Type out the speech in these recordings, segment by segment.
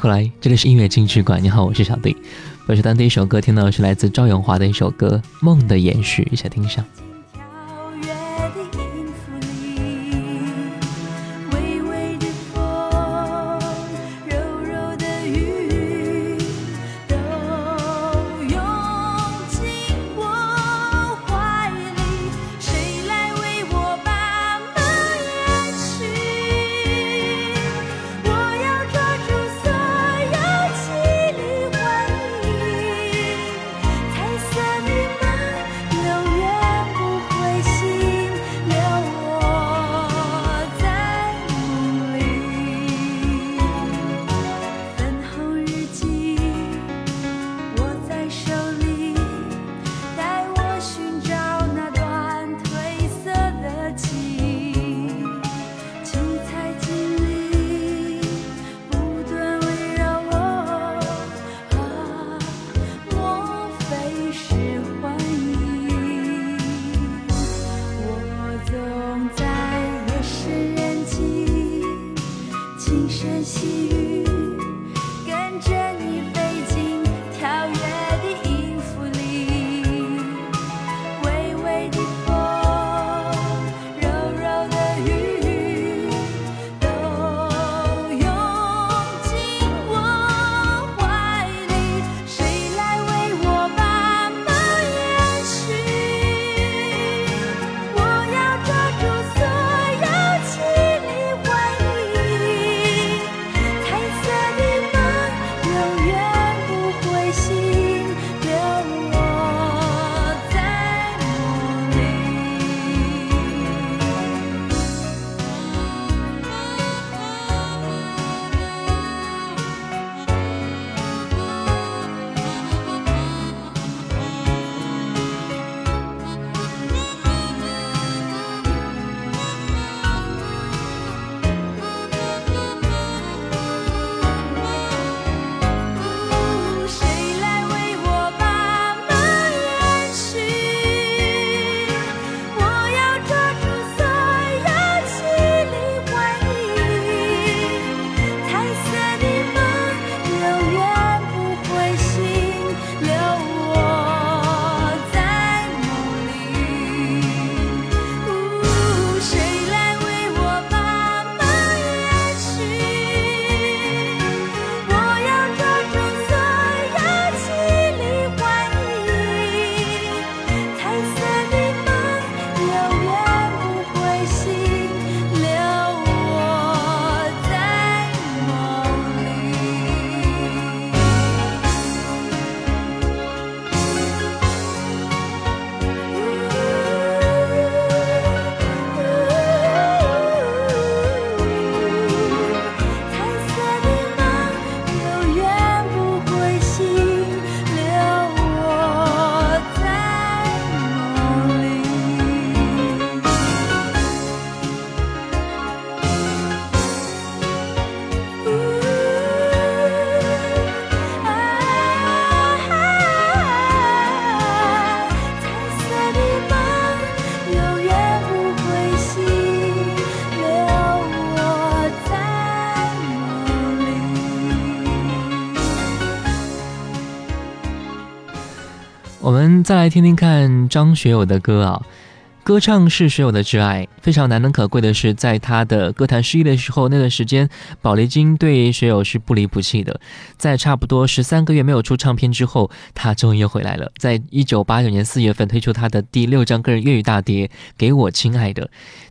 回来，这里是音乐金曲馆。你好，我是小弟。我是当第一首歌听到的是来自赵咏华的一首歌《梦的延续》，一起来听一下。我们再来听听看张学友的歌啊，歌唱是学友的挚爱。非常难能可贵的是，在他的歌坛失意的时候，那段时间宝丽金对学友是不离不弃的。在差不多十三个月没有出唱片之后，他终于又回来了。在一九八九年四月份推出他的第六张个人粤语大碟《给我亲爱的》。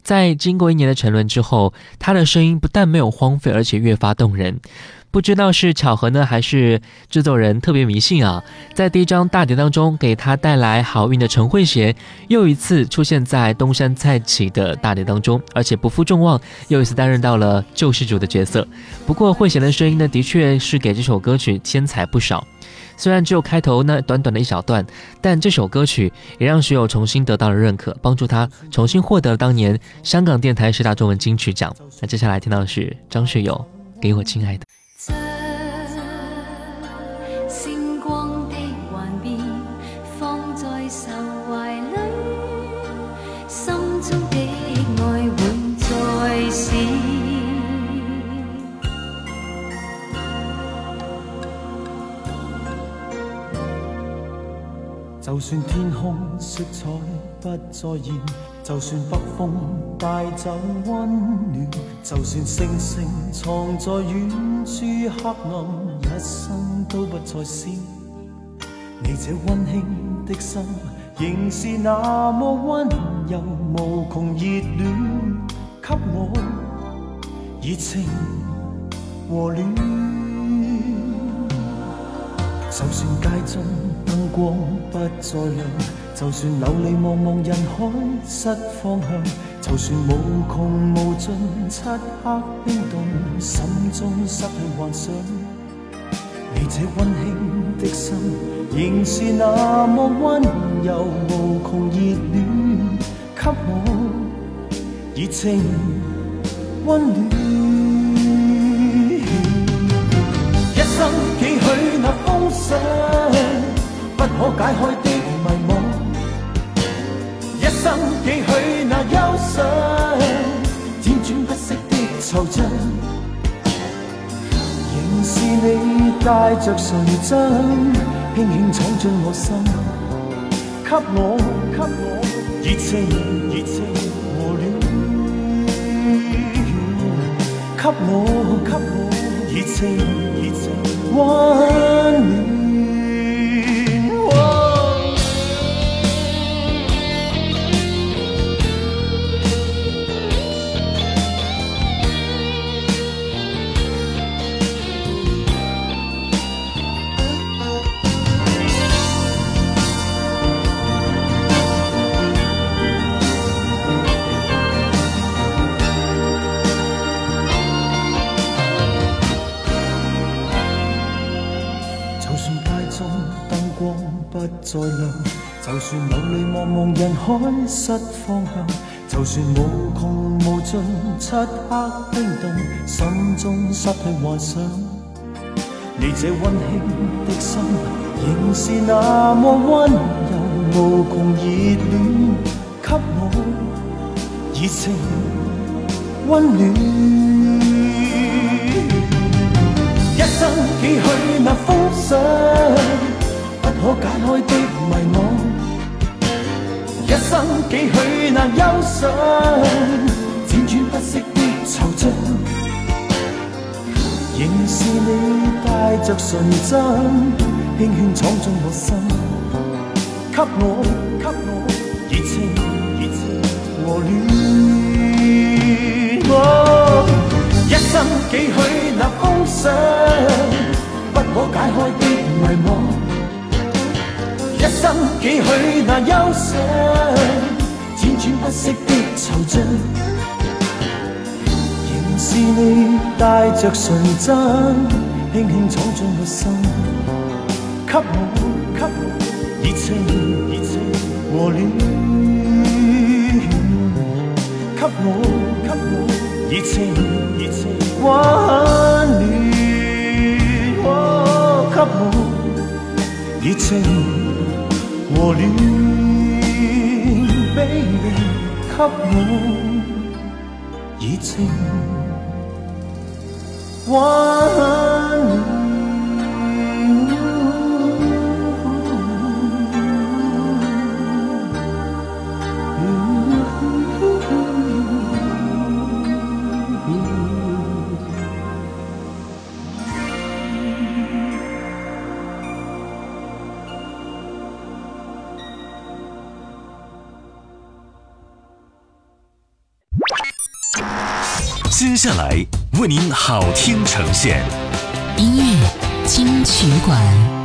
在经过一年的沉沦之后，他的声音不但没有荒废，而且越发动人。不知道是巧合呢，还是制作人特别迷信啊？在第一张大碟当中，给他带来好运的陈慧娴又一次出现在东山再起的大碟当中，而且不负众望，又一次担任到了救世主的角色。不过慧娴的声音呢，的确是给这首歌曲添彩不少。虽然只有开头那短短的一小段，但这首歌曲也让学友重新得到了认可，帮助他重新获得了当年香港电台十大中文金曲奖。那接下来听到的是张学友《给我亲爱的》。就算天空色彩不再现，就算北风带走温暖，就算星星藏在远处黑暗，一生都不再闪。你这温馨的心，仍是那么温柔，无穷热恋，给我热情和暖。就算街中灯光不再亮，就算流离茫茫人海失方向，就算无穷无尽漆黑冰冻，心中失去幻想。你这温馨的心，仍是那么温柔，无穷热恋，给我热情温暖。那风霜。不可解开的迷惘，一生几许那忧伤，辗转不息的惆怅，仍是你带着纯真，轻轻闯进我心，给我给我热情热情和暖，给我给我热情热情温暖。再亮，就算流离茫茫人海失方向，就算无穷无尽漆黑冰冻，心中失去幻想。你这温馨的心，仍是那么温柔，无穷热恋，给我热情温暖。一生几许那风霜。可解开的迷惘，一生几许那忧伤，辗转不息的惆怅，仍是你带着纯真，轻轻闯进我心，给我给我热情热情和暖。一生几许那风霜，不可解开的迷惘。一生几许那忧伤，辗转不息的惆怅，仍是你带着纯真，轻轻闯进我心，给我给我热情热情和暖，给我给我热情热情温暖，给我热情。和恋，baby，给我热情温暖。下来为您好听呈现，音乐金曲馆。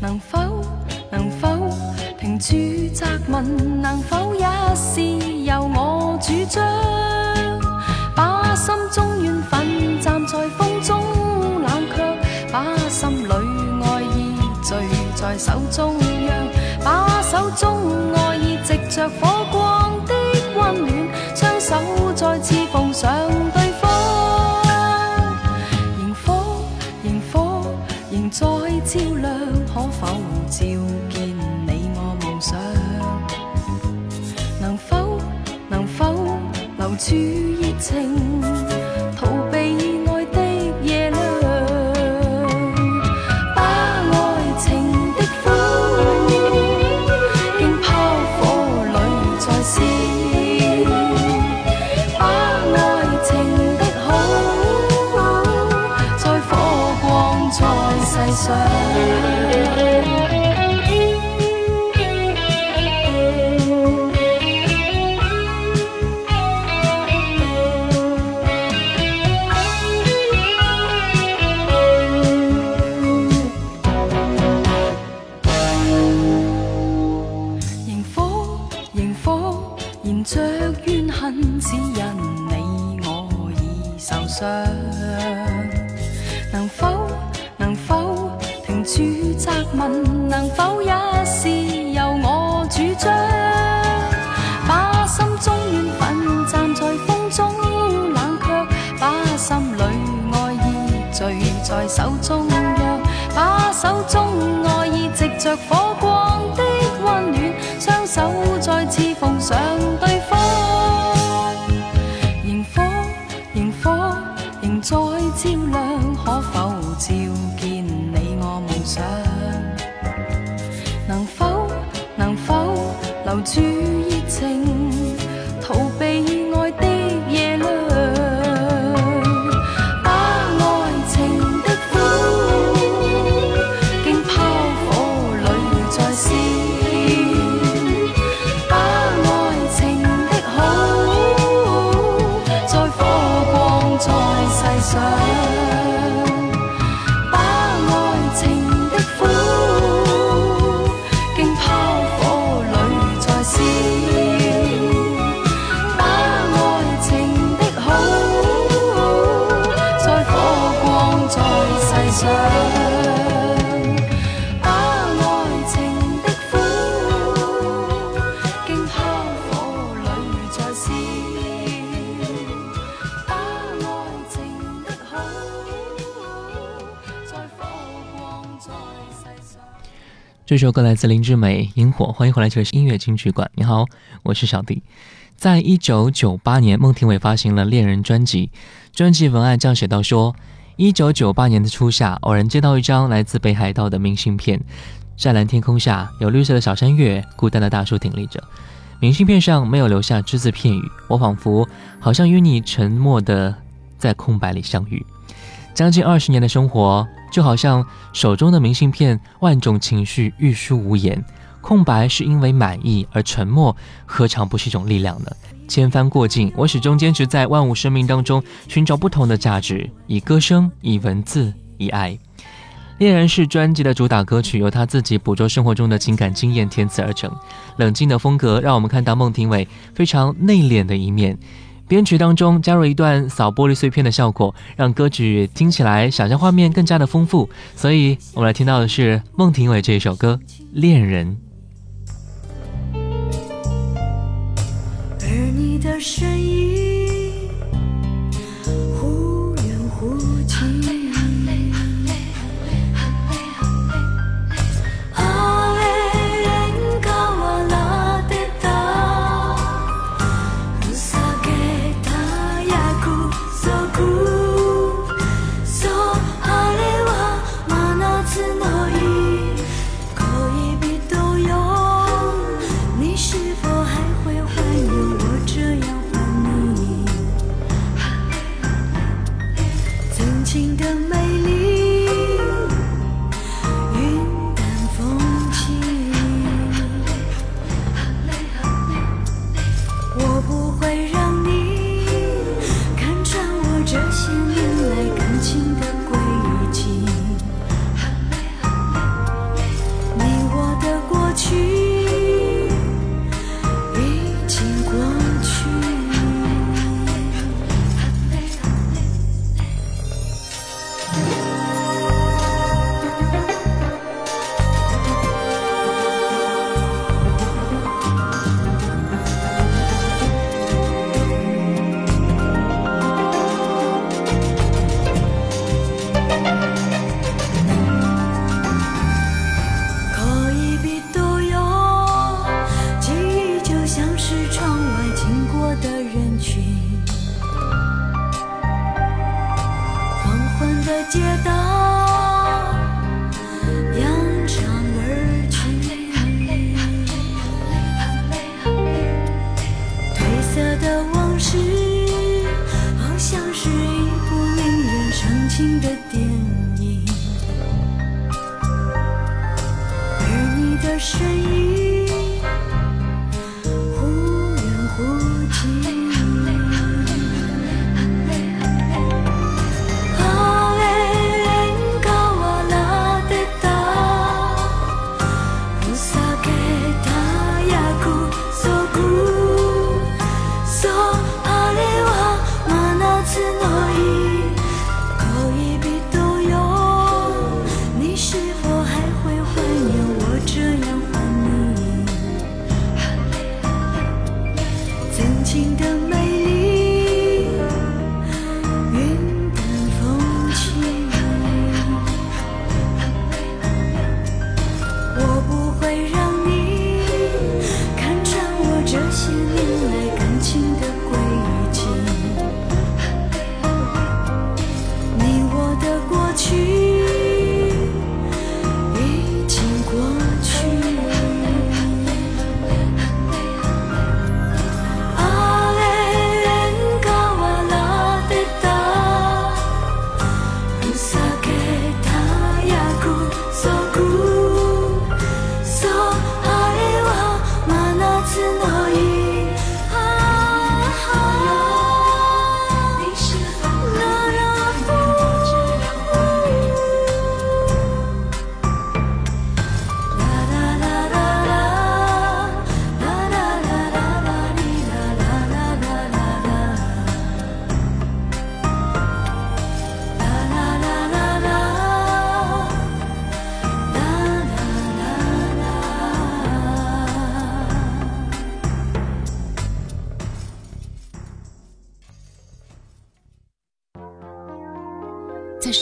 能否？能否？停住责问能否也是由我主张？把心中怨愤站在风中冷却把心里爱意聚在手中央把手中爱意直着火情。垂在手中，把手中爱意，藉著火光的温暖，双手再次奉上对方。萤火，萤火，仍在照亮，可否照见你我梦想？能否，能否留住？这首歌来自林志美《萤火》，欢迎回来，这里是音乐金曲馆。你好，我是小弟。在一九九八年，孟庭苇发行了《恋人》专辑，专辑文案这样写到：说，一九九八年的初夏，偶然接到一张来自北海道的明信片，湛蓝天空下有绿色的小山岳，孤单的大树挺立着。明信片上没有留下只字片语，我仿佛好像与你沉默的在空白里相遇。将近二十年的生活，就好像手中的明信片，万种情绪欲说无言。空白是因为满意，而沉默何尝不是一种力量呢？千帆过尽，我始终坚持在万物生命当中寻找不同的价值，以歌声，以文字，以爱。《恋人》是专辑的主打歌曲，由他自己捕捉生活中的情感经验填词而成。冷静的风格让我们看到孟庭苇非常内敛的一面。编曲当中加入一段扫玻璃碎片的效果，让歌曲听起来想象画面更加的丰富。所以，我们来听到的是孟庭苇这一首歌《恋人》。而你声音。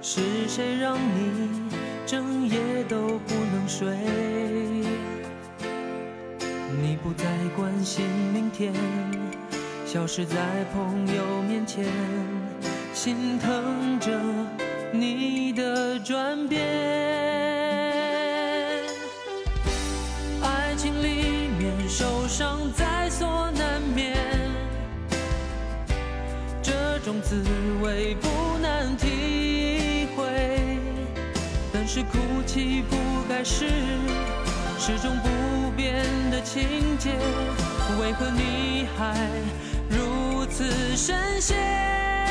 是谁让你整夜都不能睡？你不再关心明天，消失在朋友面前，心疼着你的转变。种滋味不难体会，但是哭泣不该是始终不变的情节，为何你还如此深陷？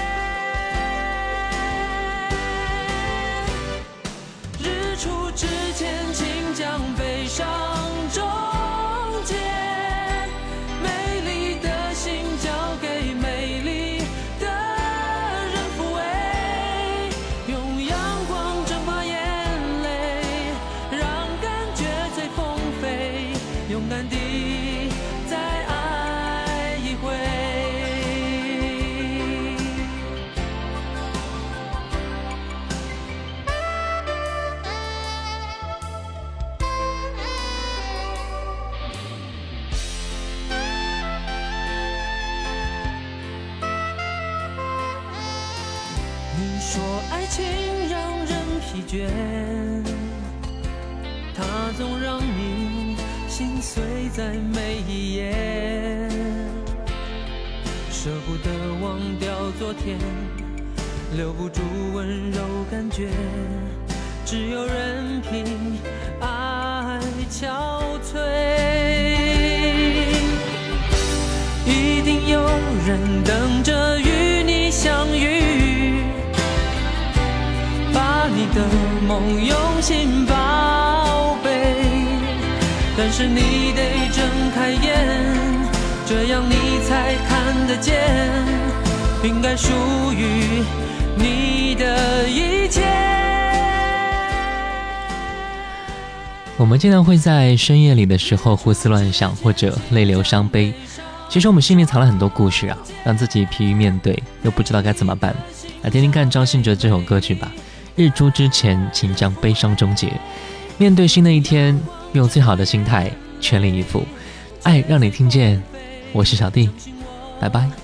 的忘掉昨天，留不住温柔感觉，只有任凭爱憔悴。一定有人等着与你相遇，把你的梦用心宝贝。但是你得睁开眼，这样你才看得见应该属于你的一切。我们经常会在深夜里的时候胡思乱想或者泪流伤悲其实我们心里藏了很多故事啊让自己疲于面对又不知道该怎么办。来听听看张信哲这首歌曲吧日出之前请将悲伤终结面对新的一天用最好的心态全力以赴。爱让你听见我是小弟拜拜。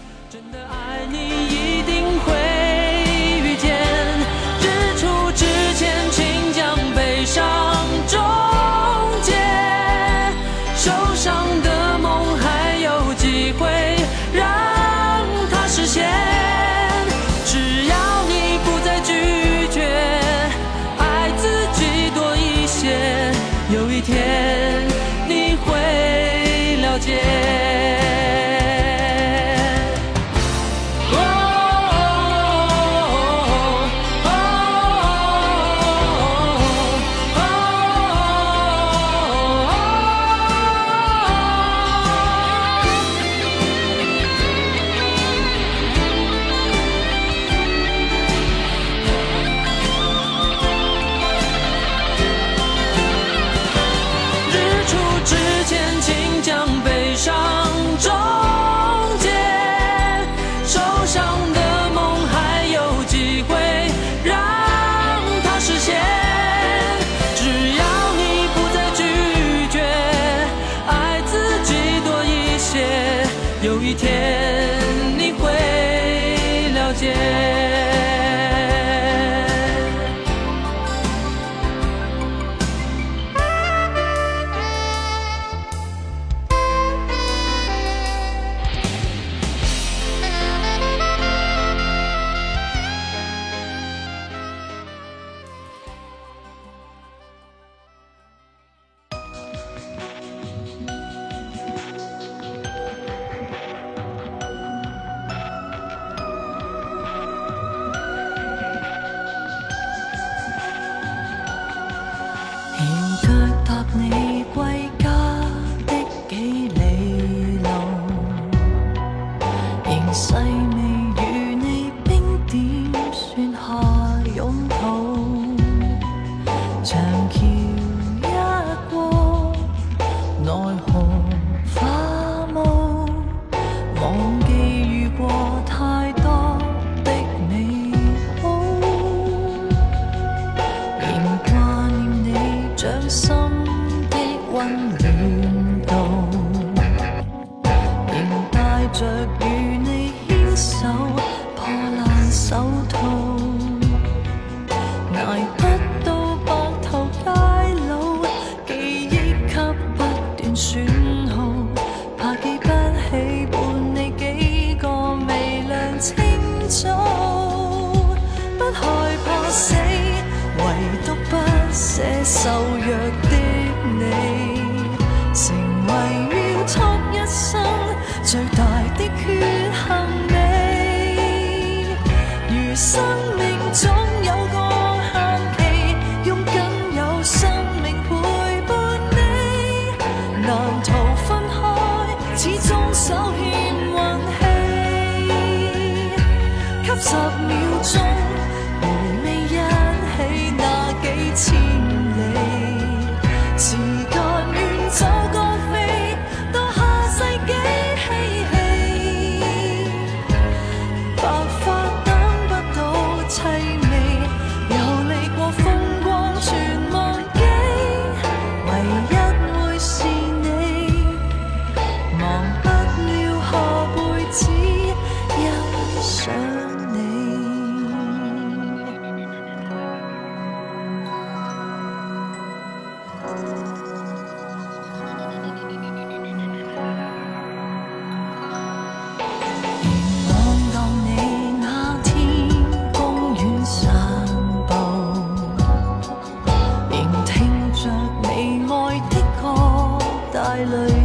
秒钟 lại lời